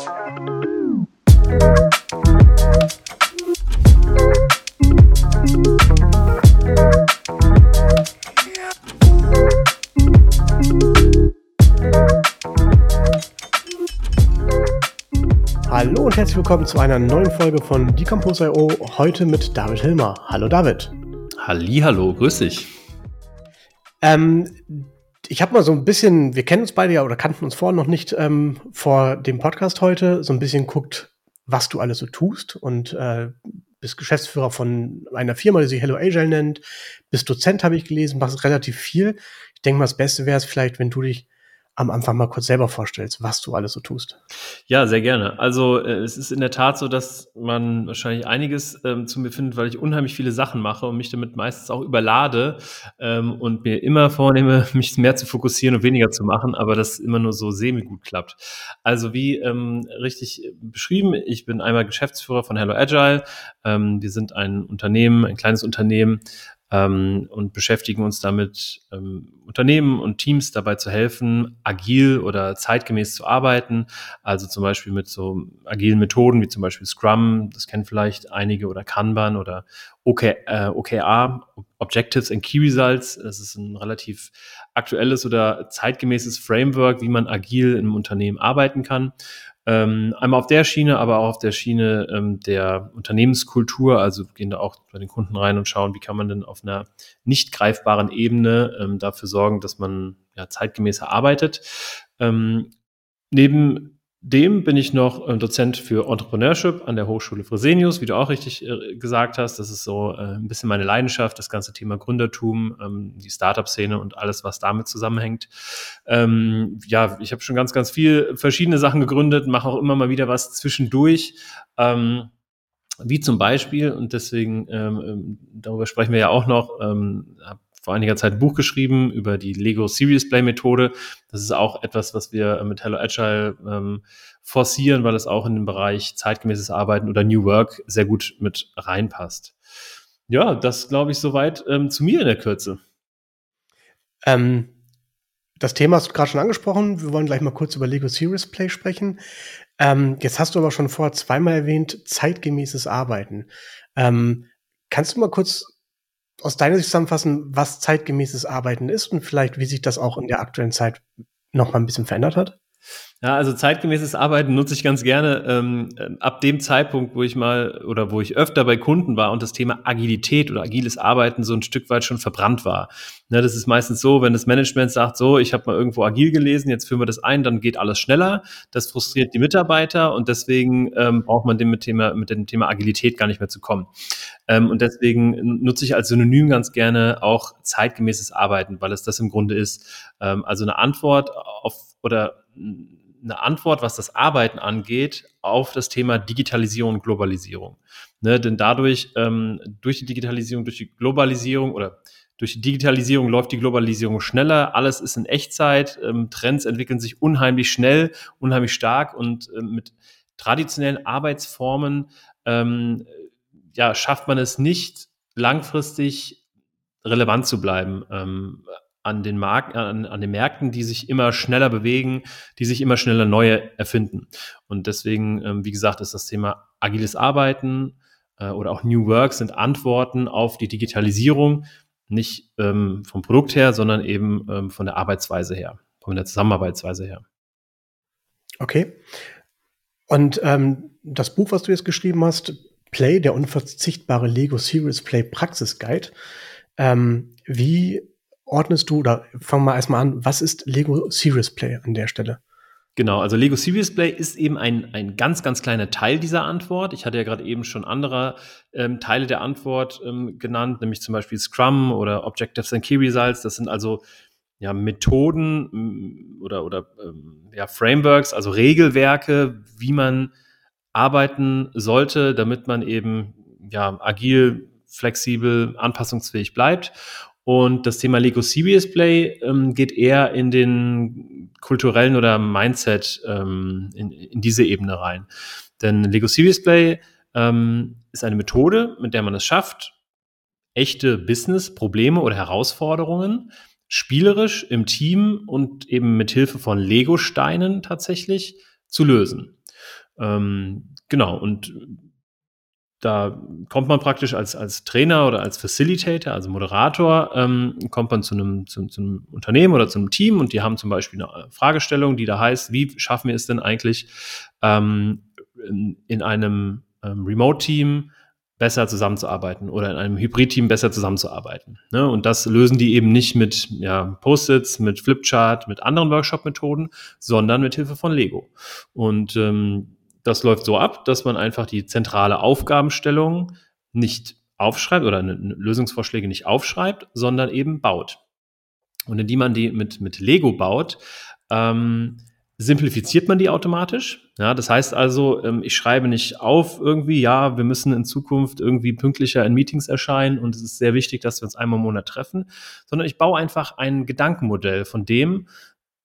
Hallo und herzlich willkommen zu einer neuen Folge von Decompose.io. Heute mit David Hilmer. Hallo David. Hallo, grüß dich. Ähm, ich habe mal so ein bisschen, wir kennen uns beide ja oder kannten uns vorher noch nicht ähm, vor dem Podcast heute, so ein bisschen guckt, was du alles so tust und äh, bist Geschäftsführer von einer Firma, die sich Hello Agile nennt, bist Dozent, habe ich gelesen, machst relativ viel. Ich denke mal, das Beste wäre es vielleicht, wenn du dich am Anfang mal kurz selber vorstellst, was du alles so tust. Ja, sehr gerne. Also äh, es ist in der Tat so, dass man wahrscheinlich einiges ähm, zu mir findet, weil ich unheimlich viele Sachen mache und mich damit meistens auch überlade ähm, und mir immer vornehme, mich mehr zu fokussieren und weniger zu machen, aber das immer nur so semi-gut klappt. Also wie ähm, richtig beschrieben, ich bin einmal Geschäftsführer von Hello Agile. Ähm, wir sind ein Unternehmen, ein kleines Unternehmen, ähm, und beschäftigen uns damit, ähm, Unternehmen und Teams dabei zu helfen, agil oder zeitgemäß zu arbeiten. Also zum Beispiel mit so agilen Methoden wie zum Beispiel Scrum, das kennen vielleicht einige, oder Kanban oder OK, äh, OKR, Objectives and Key Results. Das ist ein relativ aktuelles oder zeitgemäßes Framework, wie man agil im Unternehmen arbeiten kann. Ähm, einmal auf der Schiene, aber auch auf der Schiene ähm, der Unternehmenskultur. Also gehen da auch bei den Kunden rein und schauen, wie kann man denn auf einer nicht greifbaren Ebene ähm, dafür sorgen, dass man ja, zeitgemäßer arbeitet. Ähm, neben dem bin ich noch äh, Dozent für Entrepreneurship an der Hochschule Fresenius, wie du auch richtig äh, gesagt hast. Das ist so äh, ein bisschen meine Leidenschaft, das ganze Thema Gründertum, ähm, die Startup-Szene und alles, was damit zusammenhängt. Ähm, ja, ich habe schon ganz, ganz viel verschiedene Sachen gegründet, mache auch immer mal wieder was zwischendurch. Ähm, wie zum Beispiel, und deswegen, ähm, darüber sprechen wir ja auch noch, ähm, habe vor einiger Zeit ein Buch geschrieben über die Lego Serious Play Methode. Das ist auch etwas, was wir mit Hello Agile ähm, forcieren, weil es auch in den Bereich zeitgemäßes Arbeiten oder New Work sehr gut mit reinpasst. Ja, das glaube ich soweit ähm, zu mir in der Kürze. Ähm, das Thema hast du gerade schon angesprochen. Wir wollen gleich mal kurz über Lego Serious Play sprechen. Ähm, jetzt hast du aber schon vorher zweimal erwähnt, zeitgemäßes Arbeiten. Ähm, kannst du mal kurz aus deiner Sicht zusammenfassen, was zeitgemäßes Arbeiten ist und vielleicht, wie sich das auch in der aktuellen Zeit noch mal ein bisschen verändert hat? Ja, also zeitgemäßes Arbeiten nutze ich ganz gerne ähm, ab dem Zeitpunkt, wo ich mal oder wo ich öfter bei Kunden war und das Thema Agilität oder agiles Arbeiten so ein Stück weit schon verbrannt war. Ne, das ist meistens so, wenn das Management sagt, so, ich habe mal irgendwo agil gelesen, jetzt führen wir das ein, dann geht alles schneller. Das frustriert die Mitarbeiter und deswegen ähm, braucht man dem mit, Thema, mit dem Thema Agilität gar nicht mehr zu kommen. Ähm, und deswegen nutze ich als Synonym ganz gerne auch zeitgemäßes Arbeiten, weil es das im Grunde ist. Ähm, also eine Antwort auf oder eine Antwort, was das Arbeiten angeht, auf das Thema Digitalisierung und Globalisierung. Ne, denn dadurch, ähm, durch die Digitalisierung, durch die Globalisierung oder durch die Digitalisierung läuft die Globalisierung schneller, alles ist in Echtzeit, ähm, Trends entwickeln sich unheimlich schnell, unheimlich stark und ähm, mit traditionellen Arbeitsformen ähm, ja, schafft man es nicht, langfristig relevant zu bleiben. An den, Mark an, an den Märkten, die sich immer schneller bewegen, die sich immer schneller neue erfinden. Und deswegen, ähm, wie gesagt, ist das Thema agiles Arbeiten äh, oder auch New Work sind Antworten auf die Digitalisierung, nicht ähm, vom Produkt her, sondern eben ähm, von der Arbeitsweise her, von der Zusammenarbeitsweise her. Okay. Und ähm, das Buch, was du jetzt geschrieben hast, Play, der unverzichtbare Lego Serious Play Praxis Guide. Ähm, wie ordnest du oder fangen wir erstmal an, was ist Lego Serious Play an der Stelle? Genau, also Lego Serious Play ist eben ein, ein ganz, ganz kleiner Teil dieser Antwort. Ich hatte ja gerade eben schon andere ähm, Teile der Antwort ähm, genannt, nämlich zum Beispiel Scrum oder Objectives and Key Results. Das sind also ja, Methoden oder, oder ähm, ja, Frameworks, also Regelwerke, wie man arbeiten sollte, damit man eben ja, agil, flexibel, anpassungsfähig bleibt. Und das Thema Lego Serious Play ähm, geht eher in den kulturellen oder Mindset ähm, in, in diese Ebene rein. Denn Lego Serious Play ähm, ist eine Methode, mit der man es schafft, echte Business-Probleme oder Herausforderungen spielerisch im Team und eben mit Hilfe von Lego-Steinen tatsächlich zu lösen. Ähm, genau, und da kommt man praktisch als, als Trainer oder als Facilitator, also Moderator, ähm, kommt man zu einem, zu, zu, einem Unternehmen oder zu einem Team und die haben zum Beispiel eine Fragestellung, die da heißt, wie schaffen wir es denn eigentlich ähm, in, in, einem ähm, Remote-Team besser zusammenzuarbeiten oder in einem Hybrid-Team besser zusammenzuarbeiten. Ne? Und das lösen die eben nicht mit ja, Post-its, mit Flipchart, mit anderen Workshop-Methoden, sondern mit Hilfe von Lego. Und ähm, das läuft so ab, dass man einfach die zentrale Aufgabenstellung nicht aufschreibt oder Lösungsvorschläge nicht aufschreibt, sondern eben baut. Und indem man die mit, mit Lego baut, ähm, simplifiziert man die automatisch. Ja, das heißt also, ähm, ich schreibe nicht auf irgendwie, ja, wir müssen in Zukunft irgendwie pünktlicher in Meetings erscheinen und es ist sehr wichtig, dass wir uns einmal im Monat treffen, sondern ich baue einfach ein Gedankenmodell von dem,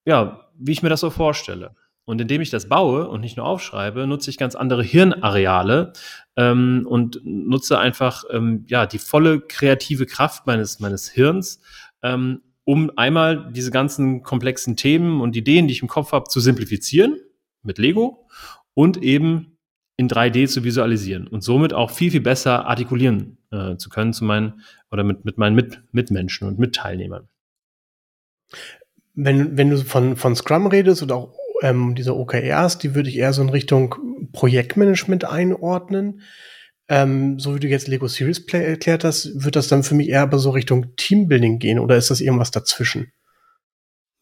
ja, wie ich mir das so vorstelle. Und indem ich das baue und nicht nur aufschreibe, nutze ich ganz andere Hirnareale ähm, und nutze einfach ähm, ja die volle kreative Kraft meines meines Hirns, ähm, um einmal diese ganzen komplexen Themen und Ideen, die ich im Kopf habe, zu simplifizieren mit Lego und eben in 3D zu visualisieren und somit auch viel, viel besser artikulieren äh, zu können zu meinen oder mit, mit meinen mit, Mitmenschen und Mitteilnehmern. Wenn, wenn du von, von Scrum redest oder auch ähm, diese OKRs, die würde ich eher so in Richtung Projektmanagement einordnen. Ähm, so wie du jetzt Lego Series Play erklärt hast, wird das dann für mich eher aber so Richtung Teambuilding gehen oder ist das irgendwas dazwischen?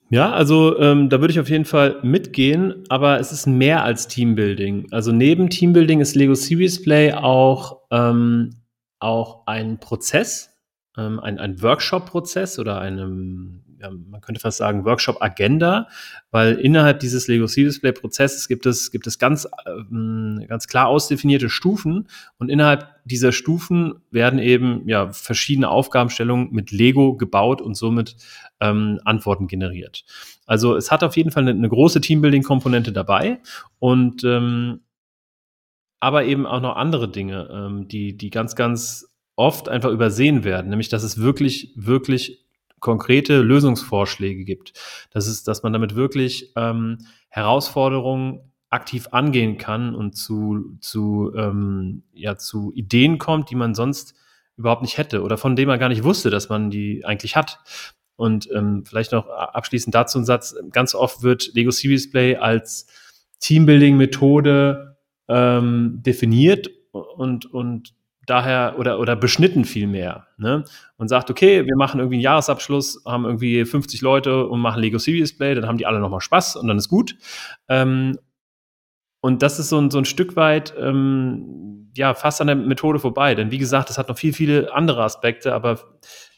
Ja, also ähm, da würde ich auf jeden Fall mitgehen, aber es ist mehr als Teambuilding. Also neben Teambuilding ist Lego Series Play auch, ähm, auch ein Prozess, ähm, ein, ein Workshop-Prozess oder einem man könnte fast sagen, Workshop-Agenda, weil innerhalb dieses Lego C-Display-Prozesses gibt es, gibt es ganz, ähm, ganz klar ausdefinierte Stufen und innerhalb dieser Stufen werden eben ja, verschiedene Aufgabenstellungen mit Lego gebaut und somit ähm, Antworten generiert. Also es hat auf jeden Fall eine, eine große Teambuilding-Komponente dabei und ähm, aber eben auch noch andere Dinge, ähm, die, die ganz, ganz oft einfach übersehen werden, nämlich dass es wirklich, wirklich konkrete Lösungsvorschläge gibt. Das ist, dass man damit wirklich ähm, Herausforderungen aktiv angehen kann und zu, zu, ähm, ja, zu Ideen kommt, die man sonst überhaupt nicht hätte oder von denen man gar nicht wusste, dass man die eigentlich hat. Und ähm, vielleicht noch abschließend dazu ein Satz. Ganz oft wird Lego Series Play als Teambuilding-Methode ähm, definiert und, und daher oder, oder beschnitten viel mehr. Ne? Und sagt, okay, wir machen irgendwie einen Jahresabschluss, haben irgendwie 50 Leute und machen Lego Series Play, dann haben die alle nochmal Spaß und dann ist gut. Ähm, und das ist so ein, so ein Stück weit ähm, ja fast an der Methode vorbei. Denn wie gesagt, das hat noch viel, viele andere Aspekte, aber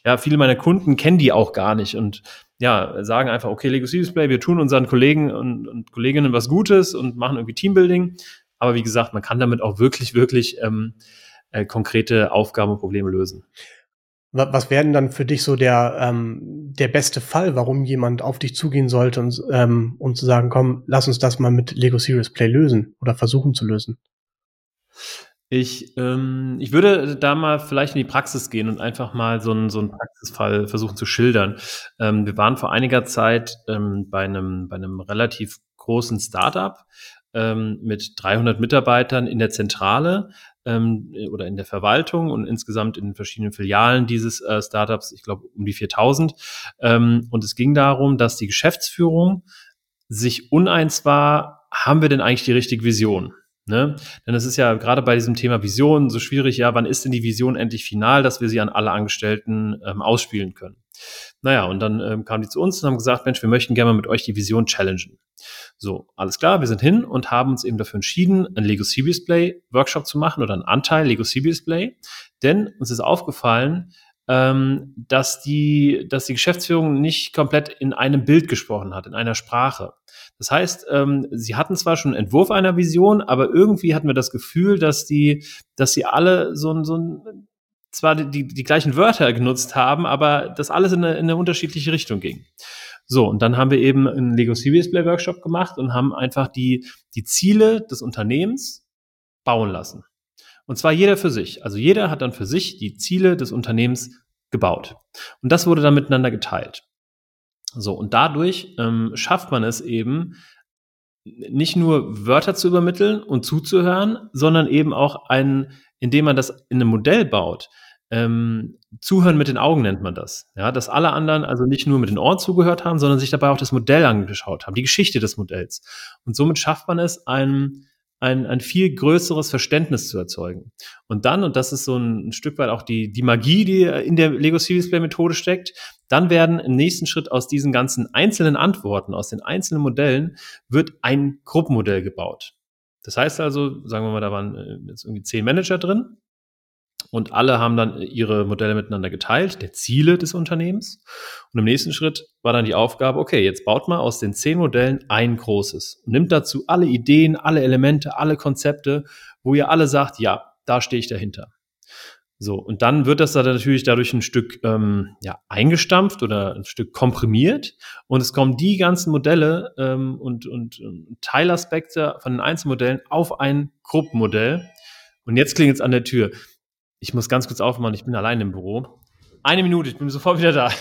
ja, viele meiner Kunden kennen die auch gar nicht und ja, sagen einfach, okay, Lego Series Play, wir tun unseren Kollegen und, und Kolleginnen was Gutes und machen irgendwie Teambuilding. Aber wie gesagt, man kann damit auch wirklich, wirklich ähm, äh, konkrete Aufgaben und Probleme lösen. Was wäre denn dann für dich so der, ähm, der beste Fall, warum jemand auf dich zugehen sollte, und, ähm, um zu sagen, komm, lass uns das mal mit Lego Serious Play lösen oder versuchen zu lösen? Ich, ähm, ich würde da mal vielleicht in die Praxis gehen und einfach mal so einen, so einen Praxisfall versuchen zu schildern. Ähm, wir waren vor einiger Zeit ähm, bei, einem, bei einem relativ großen Startup ähm, mit 300 Mitarbeitern in der Zentrale ähm, oder in der Verwaltung und insgesamt in den verschiedenen Filialen dieses äh, Startups, ich glaube um die 4000. Ähm, und es ging darum, dass die Geschäftsführung sich uneins war, haben wir denn eigentlich die richtige Vision? Ne? Denn es ist ja gerade bei diesem Thema Vision so schwierig, ja, wann ist denn die Vision endlich final, dass wir sie an alle Angestellten ähm, ausspielen können? Naja, und dann ähm, kamen die zu uns und haben gesagt, Mensch, wir möchten gerne mal mit euch die Vision challengen. So, alles klar, wir sind hin und haben uns eben dafür entschieden, ein Lego Series Play Workshop zu machen oder einen Anteil Lego Series Play. Denn uns ist aufgefallen, ähm, dass, die, dass die Geschäftsführung nicht komplett in einem Bild gesprochen hat, in einer Sprache. Das heißt, ähm, sie hatten zwar schon einen Entwurf einer Vision, aber irgendwie hatten wir das Gefühl, dass die, dass sie alle so, ein so ein zwar die, die gleichen Wörter genutzt haben, aber das alles in eine, in eine unterschiedliche Richtung ging. So, und dann haben wir eben einen Lego Series Play Workshop gemacht und haben einfach die, die Ziele des Unternehmens bauen lassen. Und zwar jeder für sich. Also jeder hat dann für sich die Ziele des Unternehmens gebaut. Und das wurde dann miteinander geteilt. So, und dadurch ähm, schafft man es eben, nicht nur Wörter zu übermitteln und zuzuhören, sondern eben auch ein, indem man das in einem Modell baut, ähm, Zuhören mit den Augen nennt man das. Ja, dass alle anderen also nicht nur mit den Ohren zugehört haben, sondern sich dabei auch das Modell angeschaut haben, die Geschichte des Modells. Und somit schafft man es, ein, ein, ein viel größeres Verständnis zu erzeugen. Und dann, und das ist so ein, ein Stück weit auch die, die Magie, die in der Lego Series Play Methode steckt, dann werden im nächsten Schritt aus diesen ganzen einzelnen Antworten, aus den einzelnen Modellen, wird ein Gruppenmodell gebaut. Das heißt also, sagen wir mal, da waren äh, jetzt irgendwie zehn Manager drin und alle haben dann ihre Modelle miteinander geteilt, der Ziele des Unternehmens. Und im nächsten Schritt war dann die Aufgabe, okay, jetzt baut mal aus den zehn Modellen ein großes nimmt dazu alle Ideen, alle Elemente, alle Konzepte, wo ihr alle sagt, ja, da stehe ich dahinter. So, und dann wird das dann natürlich dadurch ein Stück ähm, ja, eingestampft oder ein Stück komprimiert und es kommen die ganzen Modelle ähm, und, und, und Teilaspekte von den Einzelmodellen auf ein Gruppenmodell. Und jetzt klingt es an der Tür. Ich muss ganz kurz aufmachen, ich bin allein im Büro. Eine Minute, ich bin sofort wieder da.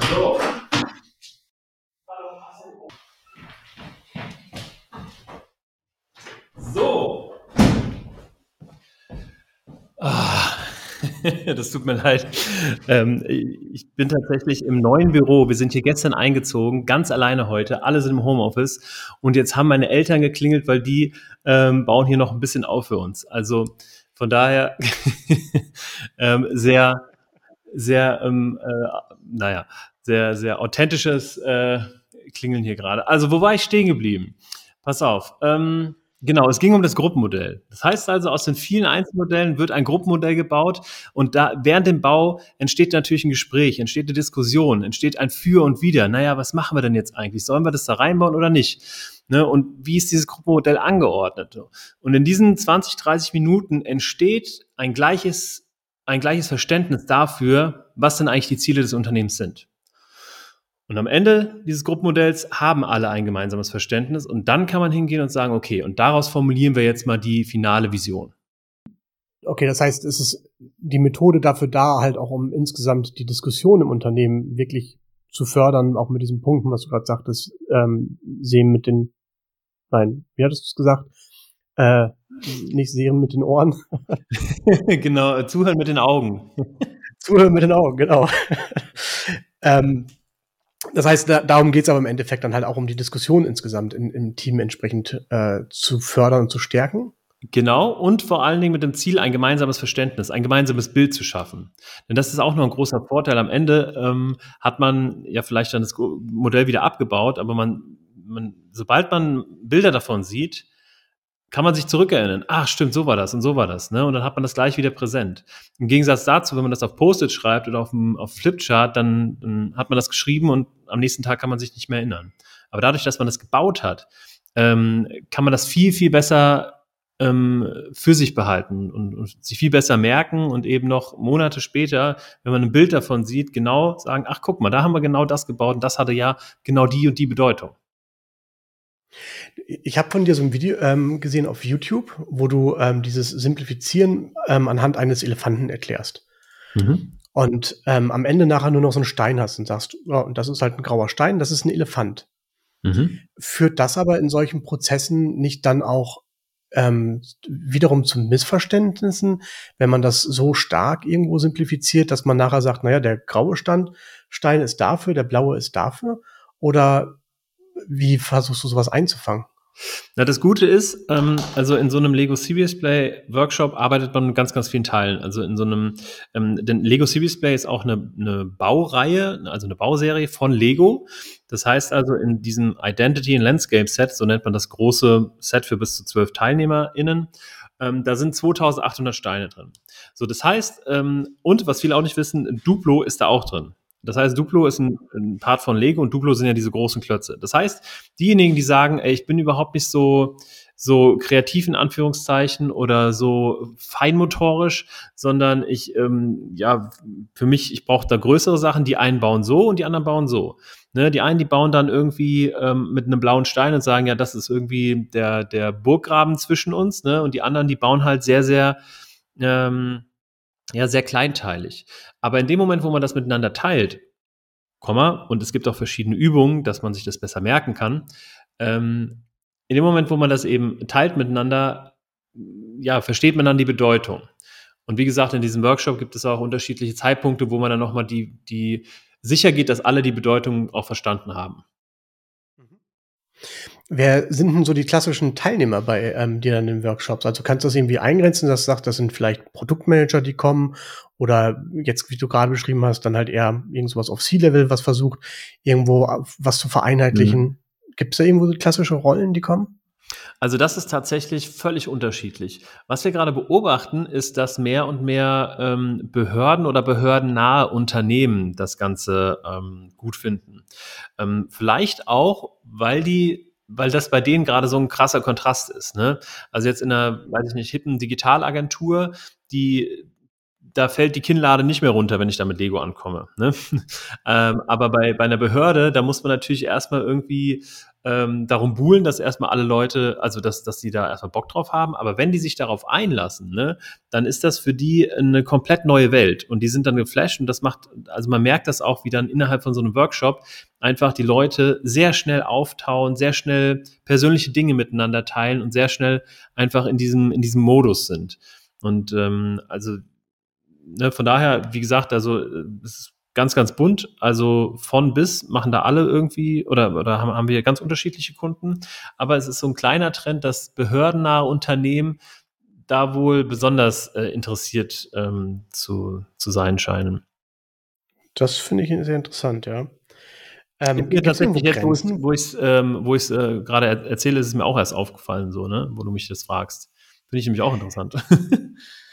so. So. Ah. das tut mir leid. Ähm, ich bin tatsächlich im neuen Büro. Wir sind hier gestern eingezogen, ganz alleine heute. Alle sind im Homeoffice. Und jetzt haben meine Eltern geklingelt, weil die ähm, bauen hier noch ein bisschen auf für uns. Also von daher ähm, sehr, sehr, ähm, äh, naja, sehr, sehr authentisches äh, Klingeln hier gerade. Also wo war ich stehen geblieben? Pass auf. Ähm, Genau, es ging um das Gruppenmodell. Das heißt also, aus den vielen Einzelmodellen wird ein Gruppenmodell gebaut und da während dem Bau entsteht natürlich ein Gespräch, entsteht eine Diskussion, entsteht ein Für und Wider. Naja, was machen wir denn jetzt eigentlich? Sollen wir das da reinbauen oder nicht? Ne, und wie ist dieses Gruppenmodell angeordnet? Und in diesen 20, 30 Minuten entsteht ein gleiches, ein gleiches Verständnis dafür, was denn eigentlich die Ziele des Unternehmens sind. Und am Ende dieses Gruppenmodells haben alle ein gemeinsames Verständnis und dann kann man hingehen und sagen, okay, und daraus formulieren wir jetzt mal die finale Vision. Okay, das heißt, es ist die Methode dafür da, halt auch um insgesamt die Diskussion im Unternehmen wirklich zu fördern, auch mit diesen Punkten, was du gerade sagtest, ähm, sehen mit den, nein, wie hattest du es gesagt? Äh, nicht sehen mit den Ohren. genau, zuhören mit den Augen. zuhören mit den Augen, genau. ähm, das heißt, da, darum geht es aber im Endeffekt dann halt auch um die Diskussion insgesamt in, im Team entsprechend äh, zu fördern und zu stärken. Genau, und vor allen Dingen mit dem Ziel, ein gemeinsames Verständnis, ein gemeinsames Bild zu schaffen. Denn das ist auch noch ein großer Vorteil. Am Ende ähm, hat man ja vielleicht dann das Modell wieder abgebaut, aber man, man, sobald man Bilder davon sieht, kann man sich zurückerinnern. Ach, stimmt, so war das und so war das. Ne? Und dann hat man das gleich wieder präsent. Im Gegensatz dazu, wenn man das auf Post-it schreibt oder auf, dem, auf Flipchart, dann, dann hat man das geschrieben und am nächsten Tag kann man sich nicht mehr erinnern. Aber dadurch, dass man das gebaut hat, ähm, kann man das viel, viel besser ähm, für sich behalten und, und, sich viel besser merken und eben noch Monate später, wenn man ein Bild davon sieht, genau sagen, ach guck mal, da haben wir genau das gebaut und das hatte ja genau die und die Bedeutung. Ich habe von dir so ein Video ähm, gesehen auf YouTube, wo du ähm, dieses Simplifizieren ähm, anhand eines Elefanten erklärst. Mhm. Und ähm, am Ende nachher nur noch so einen Stein hast und sagst, ja, und das ist halt ein grauer Stein, das ist ein Elefant. Mhm. Führt das aber in solchen Prozessen nicht dann auch ähm, wiederum zu Missverständnissen, wenn man das so stark irgendwo simplifiziert, dass man nachher sagt, naja, der graue Stand, Stein ist dafür, der blaue ist dafür? Oder wie versuchst du sowas einzufangen? Na, das Gute ist, ähm, also in so einem Lego Serious Play Workshop arbeitet man mit ganz, ganz vielen Teilen. Also in so einem, ähm, denn Lego Serious Play ist auch eine, eine Baureihe, also eine Bauserie von Lego. Das heißt also in diesem Identity and Landscape Set, so nennt man das große Set für bis zu zwölf TeilnehmerInnen, ähm, da sind 2800 Steine drin. So, das heißt, ähm, und was viele auch nicht wissen, Duplo ist da auch drin. Das heißt, Duplo ist ein, ein, Part von Lego und Duplo sind ja diese großen Klötze. Das heißt, diejenigen, die sagen, ey, ich bin überhaupt nicht so, so kreativ in Anführungszeichen oder so feinmotorisch, sondern ich, ähm, ja, für mich, ich brauche da größere Sachen, die einen bauen so und die anderen bauen so. Ne, die einen, die bauen dann irgendwie ähm, mit einem blauen Stein und sagen, ja, das ist irgendwie der, der Burggraben zwischen uns, ne? Und die anderen, die bauen halt sehr, sehr, ähm, ja, sehr kleinteilig. Aber in dem Moment, wo man das miteinander teilt, Komma, und es gibt auch verschiedene Übungen, dass man sich das besser merken kann. Ähm, in dem Moment, wo man das eben teilt miteinander, ja, versteht man dann die Bedeutung. Und wie gesagt, in diesem Workshop gibt es auch unterschiedliche Zeitpunkte, wo man dann nochmal die, die sicher geht, dass alle die Bedeutung auch verstanden haben. Wer sind denn so die klassischen Teilnehmer bei ähm, dir dann in den Workshops? Also kannst du das irgendwie eingrenzen, dass du sagst, das sind vielleicht Produktmanager, die kommen oder jetzt, wie du gerade beschrieben hast, dann halt eher irgendwas auf C-Level, was versucht, irgendwo was zu vereinheitlichen. Mhm. Gibt es da irgendwo so klassische Rollen, die kommen? Also das ist tatsächlich völlig unterschiedlich. Was wir gerade beobachten, ist, dass mehr und mehr ähm, Behörden oder behördennahe Unternehmen das Ganze ähm, gut finden. Ähm, vielleicht auch, weil die weil das bei denen gerade so ein krasser Kontrast ist. Ne? Also jetzt in einer, weiß ich nicht, hippen Digitalagentur, die da fällt die Kinnlade nicht mehr runter, wenn ich da mit Lego ankomme. Ne? ähm, aber bei, bei einer Behörde, da muss man natürlich erstmal irgendwie ähm, darum buhlen, dass erstmal alle Leute, also dass, dass die da erstmal Bock drauf haben. Aber wenn die sich darauf einlassen, ne, dann ist das für die eine komplett neue Welt. Und die sind dann geflasht und das macht, also man merkt das auch, wie dann innerhalb von so einem Workshop einfach die Leute sehr schnell auftauen, sehr schnell persönliche Dinge miteinander teilen und sehr schnell einfach in diesem, in diesem Modus sind. Und ähm, also ne, von daher, wie gesagt, also es ist ganz, ganz bunt. Also von bis machen da alle irgendwie oder, oder haben, haben wir ganz unterschiedliche Kunden. Aber es ist so ein kleiner Trend, dass behördennahe Unternehmen da wohl besonders äh, interessiert ähm, zu, zu sein scheinen. Das finde ich sehr interessant, ja. Ähm, mir tatsächlich jetzt, wo ich es ähm, wo äh, gerade erzähle, ist es mir auch erst aufgefallen, so, ne, wo du mich das fragst. Finde ich nämlich auch interessant.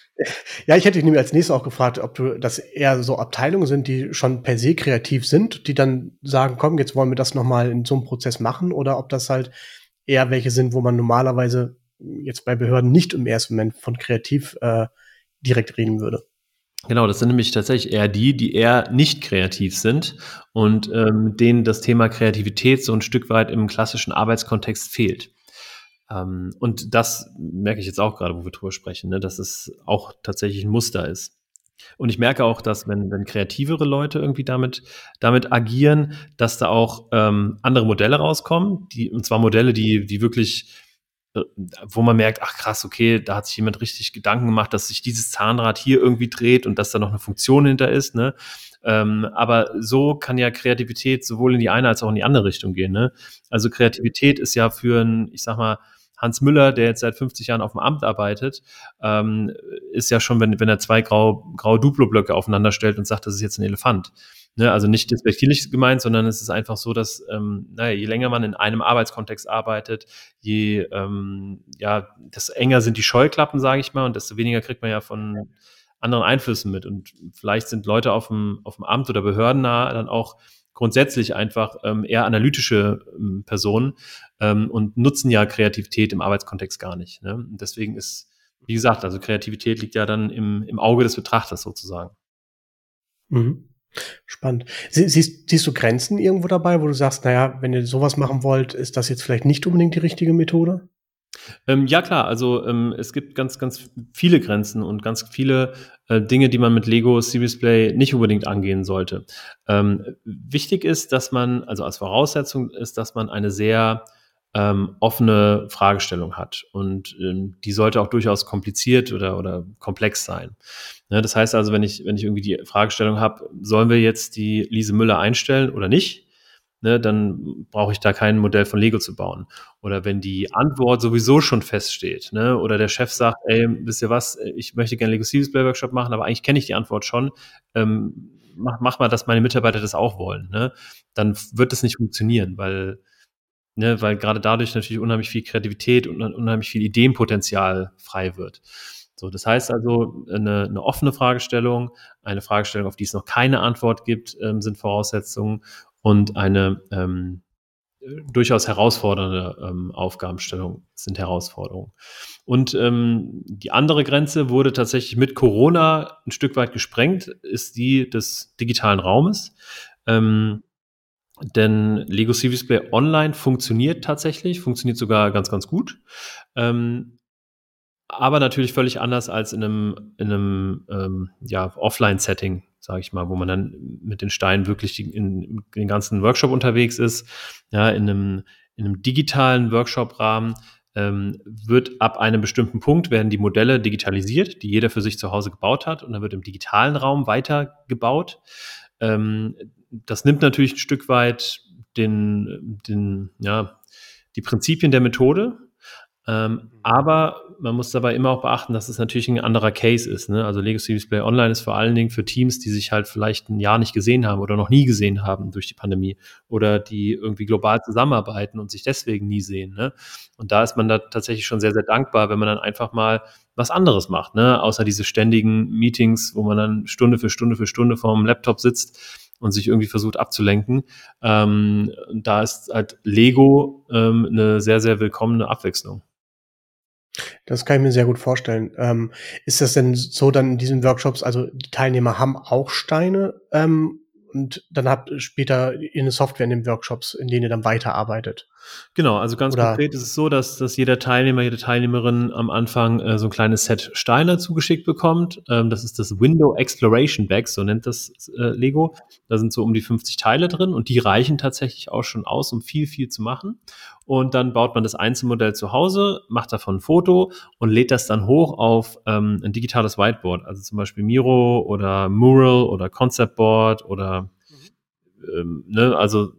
Ja, ich hätte dich nämlich als nächstes auch gefragt, ob du das eher so Abteilungen sind, die schon per se kreativ sind, die dann sagen, komm, jetzt wollen wir das nochmal in so einem Prozess machen, oder ob das halt eher welche sind, wo man normalerweise jetzt bei Behörden nicht im ersten Moment von kreativ äh, direkt reden würde. Genau, das sind nämlich tatsächlich eher die, die eher nicht kreativ sind und ähm, denen das Thema Kreativität so ein Stück weit im klassischen Arbeitskontext fehlt. Ähm, und das merke ich jetzt auch gerade, wo wir drüber sprechen, ne, dass es auch tatsächlich ein Muster ist. Und ich merke auch, dass wenn, wenn kreativere Leute irgendwie damit, damit agieren, dass da auch ähm, andere Modelle rauskommen, die, und zwar Modelle, die, die wirklich, äh, wo man merkt, ach krass, okay, da hat sich jemand richtig Gedanken gemacht, dass sich dieses Zahnrad hier irgendwie dreht und dass da noch eine Funktion hinter ist. Ne? Ähm, aber so kann ja Kreativität sowohl in die eine als auch in die andere Richtung gehen. Ne? Also Kreativität ist ja für ein, ich sag mal, Hans Müller, der jetzt seit 50 Jahren auf dem Amt arbeitet, ähm, ist ja schon, wenn, wenn er zwei grau, graue Duplo-Blöcke aufeinander stellt und sagt, das ist jetzt ein Elefant. Ne, also nicht despektierlich gemeint, sondern es ist einfach so, dass ähm, naja, je länger man in einem Arbeitskontext arbeitet, je ähm, ja, desto enger sind die Scheuklappen, sage ich mal, und desto weniger kriegt man ja von anderen Einflüssen mit. Und vielleicht sind Leute auf dem, auf dem Amt oder Behörden nah dann auch grundsätzlich einfach ähm, eher analytische ähm, Personen ähm, und nutzen ja Kreativität im Arbeitskontext gar nicht. Ne? Und deswegen ist, wie gesagt, also Kreativität liegt ja dann im, im Auge des Betrachters sozusagen. Mhm. Spannend. Siehst, siehst du Grenzen irgendwo dabei, wo du sagst, naja, wenn ihr sowas machen wollt, ist das jetzt vielleicht nicht unbedingt die richtige Methode? Ähm, ja, klar. Also ähm, es gibt ganz, ganz viele Grenzen und ganz viele äh, Dinge, die man mit Lego Series Play nicht unbedingt angehen sollte. Ähm, wichtig ist, dass man, also als Voraussetzung ist, dass man eine sehr ähm, offene Fragestellung hat. Und ähm, die sollte auch durchaus kompliziert oder, oder komplex sein. Ne, das heißt also, wenn ich, wenn ich irgendwie die Fragestellung habe, sollen wir jetzt die Lise Müller einstellen oder nicht? ne, dann brauche ich da kein Modell von Lego zu bauen. Oder wenn die Antwort sowieso schon feststeht, ne, oder der Chef sagt, ey, wisst ihr was, ich möchte gerne Lego Series Play Workshop machen, aber eigentlich kenne ich die Antwort schon, ähm, mach, mach mal, dass meine Mitarbeiter das auch wollen, ne, dann wird das nicht funktionieren, weil Ne, weil gerade dadurch natürlich unheimlich viel Kreativität und unheimlich viel Ideenpotenzial frei wird. So, das heißt also, eine, eine offene Fragestellung, eine Fragestellung, auf die es noch keine Antwort gibt, ähm, sind Voraussetzungen und eine ähm, durchaus herausfordernde ähm, Aufgabenstellung sind Herausforderungen. Und ähm, die andere Grenze wurde tatsächlich mit Corona ein Stück weit gesprengt, ist die des digitalen Raumes. Ähm, denn Lego Civis Play Online funktioniert tatsächlich, funktioniert sogar ganz, ganz gut. Ähm, aber natürlich völlig anders als in einem, in einem ähm, ja, Offline-Setting sage ich mal, wo man dann mit den Steinen wirklich in, in den ganzen Workshop unterwegs ist, ja, in einem, in einem digitalen Workshop-Rahmen ähm, wird ab einem bestimmten Punkt werden die Modelle digitalisiert, die jeder für sich zu Hause gebaut hat und dann wird im digitalen Raum weitergebaut. Ähm, das nimmt natürlich ein Stück weit den, den, ja, die Prinzipien der Methode, ähm, aber man muss dabei immer auch beachten, dass es natürlich ein anderer Case ist. Ne? Also Lego Series Play Online ist vor allen Dingen für Teams, die sich halt vielleicht ein Jahr nicht gesehen haben oder noch nie gesehen haben durch die Pandemie oder die irgendwie global zusammenarbeiten und sich deswegen nie sehen. Ne? Und da ist man da tatsächlich schon sehr, sehr dankbar, wenn man dann einfach mal was anderes macht, ne? außer diese ständigen Meetings, wo man dann Stunde für Stunde für Stunde vorm Laptop sitzt und sich irgendwie versucht abzulenken. Ähm, da ist halt Lego ähm, eine sehr, sehr willkommene Abwechslung. Das kann ich mir sehr gut vorstellen. Ähm, ist das denn so dann in diesen Workshops, also die Teilnehmer haben auch Steine ähm, und dann habt später eine Software in den Workshops, in denen ihr dann weiterarbeitet? Genau, also ganz Oder konkret ist es so, dass, dass jeder Teilnehmer, jede Teilnehmerin am Anfang äh, so ein kleines Set Steine zugeschickt bekommt. Ähm, das ist das Window Exploration Bag, so nennt das äh, Lego. Da sind so um die 50 Teile drin und die reichen tatsächlich auch schon aus, um viel, viel zu machen. Und dann baut man das Einzelmodell zu Hause, macht davon ein Foto und lädt das dann hoch auf ähm, ein digitales Whiteboard, also zum Beispiel Miro oder Mural oder Concept Board oder mhm. ähm, ne, also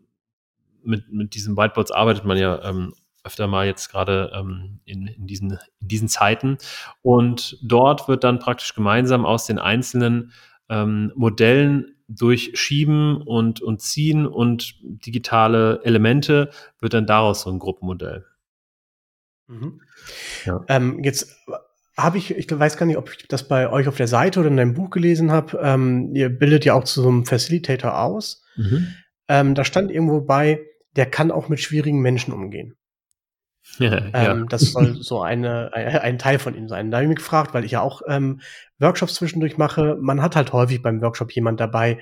mit, mit diesen Whiteboards arbeitet man ja ähm, öfter mal jetzt gerade ähm, in, in, diesen, in diesen Zeiten. Und dort wird dann praktisch gemeinsam aus den einzelnen ähm, Modellen durchschieben und, und ziehen und digitale Elemente wird dann daraus so ein Gruppenmodell. Mhm. Ja. Ähm, jetzt habe ich, ich weiß gar nicht, ob ich das bei euch auf der Seite oder in deinem Buch gelesen habe. Ähm, ihr bildet ja auch zu so einem Facilitator aus. Mhm. Ähm, da stand irgendwo bei, der kann auch mit schwierigen Menschen umgehen. Ja, ähm, ja. Das soll so eine, ein Teil von ihm sein. Da habe ich mich gefragt, weil ich ja auch ähm, Workshops zwischendurch mache. Man hat halt häufig beim Workshop jemand dabei,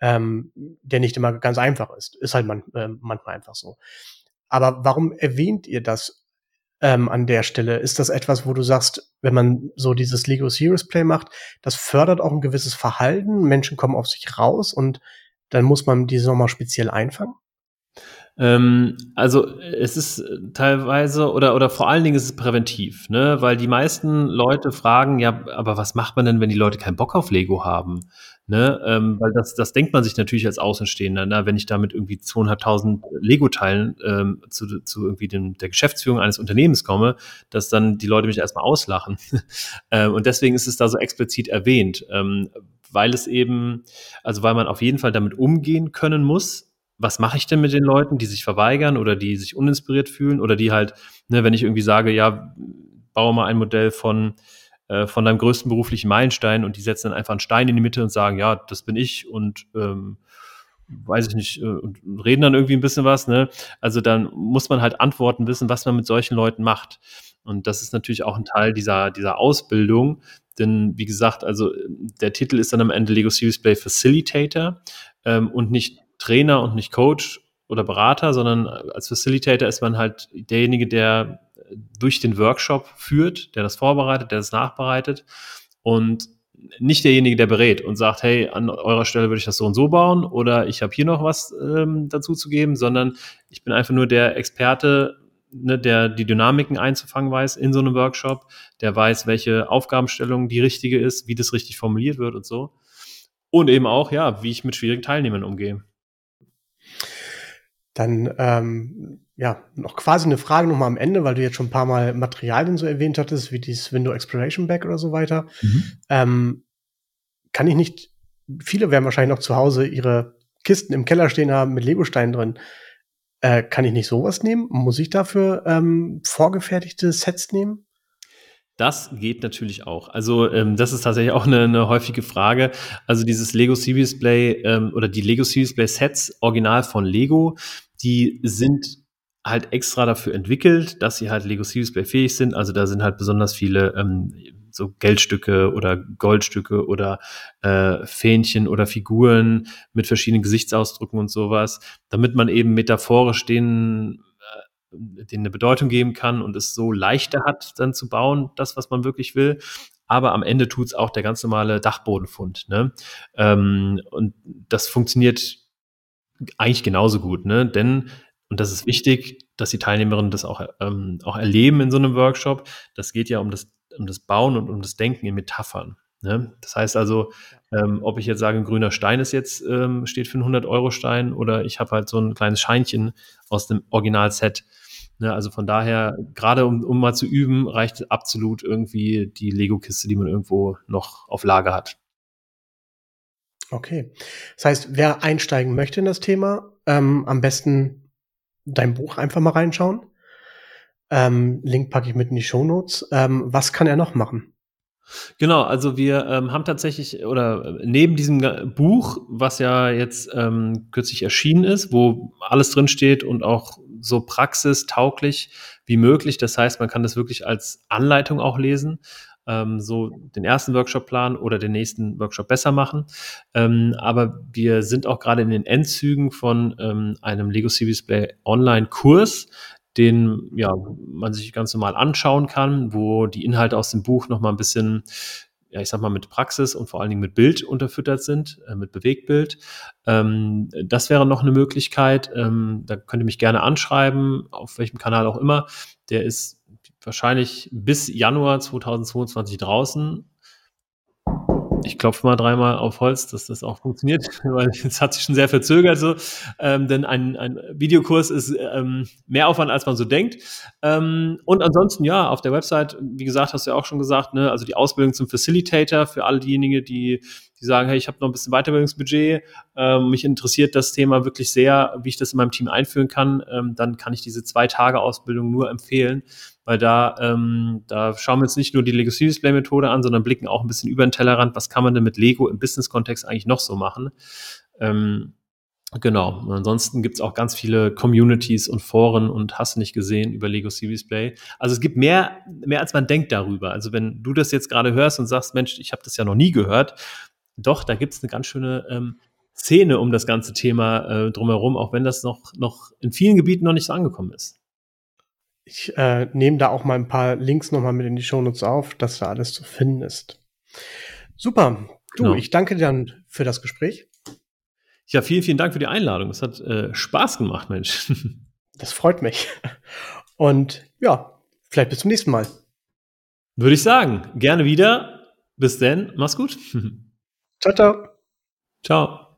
ähm, der nicht immer ganz einfach ist. Ist halt man, äh, manchmal einfach so. Aber warum erwähnt ihr das ähm, an der Stelle? Ist das etwas, wo du sagst, wenn man so dieses Lego Serious Play macht, das fördert auch ein gewisses Verhalten, Menschen kommen auf sich raus und dann muss man diese nochmal speziell einfangen? Ähm, also es ist teilweise oder oder vor allen Dingen ist es präventiv, ne? Weil die meisten Leute fragen, ja, aber was macht man denn, wenn die Leute keinen Bock auf Lego haben? Ne? Ähm, weil das, das denkt man sich natürlich als Außenstehender, ne? wenn ich da mit irgendwie 200.000 Lego-Teilen ähm, zu, zu irgendwie dem, der Geschäftsführung eines Unternehmens komme, dass dann die Leute mich erstmal auslachen. ähm, und deswegen ist es da so explizit erwähnt, ähm, weil es eben, also weil man auf jeden Fall damit umgehen können muss, was mache ich denn mit den Leuten, die sich verweigern oder die sich uninspiriert fühlen oder die halt, ne, wenn ich irgendwie sage, ja, baue mal ein Modell von, äh, von deinem größten beruflichen Meilenstein und die setzen dann einfach einen Stein in die Mitte und sagen, ja, das bin ich und ähm, weiß ich nicht, äh, und reden dann irgendwie ein bisschen was, ne? Also dann muss man halt Antworten wissen, was man mit solchen Leuten macht. Und das ist natürlich auch ein Teil dieser, dieser Ausbildung. Denn wie gesagt, also der Titel ist dann am Ende Lego Series Play Facilitator ähm, und nicht Trainer und nicht Coach oder Berater, sondern als Facilitator ist man halt derjenige, der durch den Workshop führt, der das vorbereitet, der das nachbereitet und nicht derjenige, der berät und sagt, hey, an eurer Stelle würde ich das so und so bauen oder ich habe hier noch was ähm, dazu zu geben, sondern ich bin einfach nur der Experte, ne, der die Dynamiken einzufangen weiß in so einem Workshop, der weiß, welche Aufgabenstellung die richtige ist, wie das richtig formuliert wird und so. Und eben auch, ja, wie ich mit schwierigen Teilnehmern umgehe. Dann ähm, ja, noch quasi eine Frage nochmal am Ende, weil du jetzt schon ein paar Mal Materialien so erwähnt hattest, wie dieses Window Exploration Back oder so weiter. Mhm. Ähm, kann ich nicht, viele werden wahrscheinlich noch zu Hause ihre Kisten im Keller stehen haben mit Legosteinen drin. Äh, kann ich nicht sowas nehmen? Muss ich dafür ähm, vorgefertigte Sets nehmen? Das geht natürlich auch. Also ähm, das ist tatsächlich auch eine, eine häufige Frage. Also dieses Lego Series Play ähm, oder die Lego Series Play Sets original von Lego, die sind halt extra dafür entwickelt, dass sie halt Lego Series Play fähig sind. Also da sind halt besonders viele ähm, so Geldstücke oder Goldstücke oder äh, Fähnchen oder Figuren mit verschiedenen Gesichtsausdrücken und sowas, damit man eben metaphorisch den denen eine Bedeutung geben kann und es so leichter hat, dann zu bauen, das, was man wirklich will. Aber am Ende tut es auch der ganz normale Dachbodenfund. Ne? Ähm, und das funktioniert eigentlich genauso gut, ne? Denn, und das ist wichtig, dass die Teilnehmerinnen das auch, ähm, auch erleben in so einem Workshop. Das geht ja um das, um das Bauen und um das Denken in Metaphern. Ne? Das heißt also, ähm, ob ich jetzt sage, ein grüner Stein ist jetzt, ähm, steht für einen 100-Euro-Stein oder ich habe halt so ein kleines Scheinchen aus dem Original-Set. Ne? Also von daher, gerade um, um mal zu üben, reicht absolut irgendwie die Lego-Kiste, die man irgendwo noch auf Lager hat. Okay. Das heißt, wer einsteigen möchte in das Thema, ähm, am besten dein Buch einfach mal reinschauen. Ähm, Link packe ich mit in die Show Notes. Ähm, was kann er noch machen? Genau, also wir ähm, haben tatsächlich, oder neben diesem Buch, was ja jetzt ähm, kürzlich erschienen ist, wo alles drin steht und auch so praxistauglich wie möglich. Das heißt, man kann das wirklich als Anleitung auch lesen, ähm, so den ersten Workshop-Plan oder den nächsten Workshop besser machen. Ähm, aber wir sind auch gerade in den Endzügen von ähm, einem Lego Series Play Online-Kurs, den ja, man sich ganz normal anschauen kann, wo die Inhalte aus dem Buch nochmal ein bisschen ja, ich sag mal, mit Praxis und vor allen Dingen mit Bild unterfüttert sind, äh, mit Bewegtbild. Ähm, das wäre noch eine Möglichkeit. Ähm, da könnt ihr mich gerne anschreiben, auf welchem Kanal auch immer. Der ist wahrscheinlich bis Januar 2022 draußen. Ich klopfe mal dreimal auf Holz, dass das auch funktioniert, weil es hat sich schon sehr verzögert so. Ähm, denn ein, ein Videokurs ist ähm, mehr Aufwand, als man so denkt. Ähm, und ansonsten, ja, auf der Website, wie gesagt, hast du ja auch schon gesagt, ne, also die Ausbildung zum Facilitator für all diejenigen, die die sagen, hey, ich habe noch ein bisschen Weiterbildungsbudget, ähm, mich interessiert das Thema wirklich sehr, wie ich das in meinem Team einführen kann, ähm, dann kann ich diese zwei Tage Ausbildung nur empfehlen, weil da, ähm, da schauen wir uns nicht nur die Lego Series Play Methode an, sondern blicken auch ein bisschen über den Tellerrand, was kann man denn mit Lego im Business-Kontext eigentlich noch so machen. Ähm, Genau. Und ansonsten gibt's auch ganz viele Communities und Foren und hast nicht gesehen über Lego Series Play. Also es gibt mehr, mehr als man denkt darüber. Also wenn du das jetzt gerade hörst und sagst, Mensch, ich habe das ja noch nie gehört, doch, da gibt's eine ganz schöne ähm, Szene um das ganze Thema äh, drumherum, auch wenn das noch, noch in vielen Gebieten noch nicht so angekommen ist. Ich äh, nehme da auch mal ein paar Links nochmal mit in die Shownotes auf, dass da alles zu finden ist. Super. Du, genau. ich danke dir dann für das Gespräch. Ja, vielen, vielen Dank für die Einladung. Es hat äh, Spaß gemacht, Mensch. Das freut mich. Und ja, vielleicht bis zum nächsten Mal. Würde ich sagen. Gerne wieder. Bis dann. Mach's gut. Ciao, ciao. Ciao.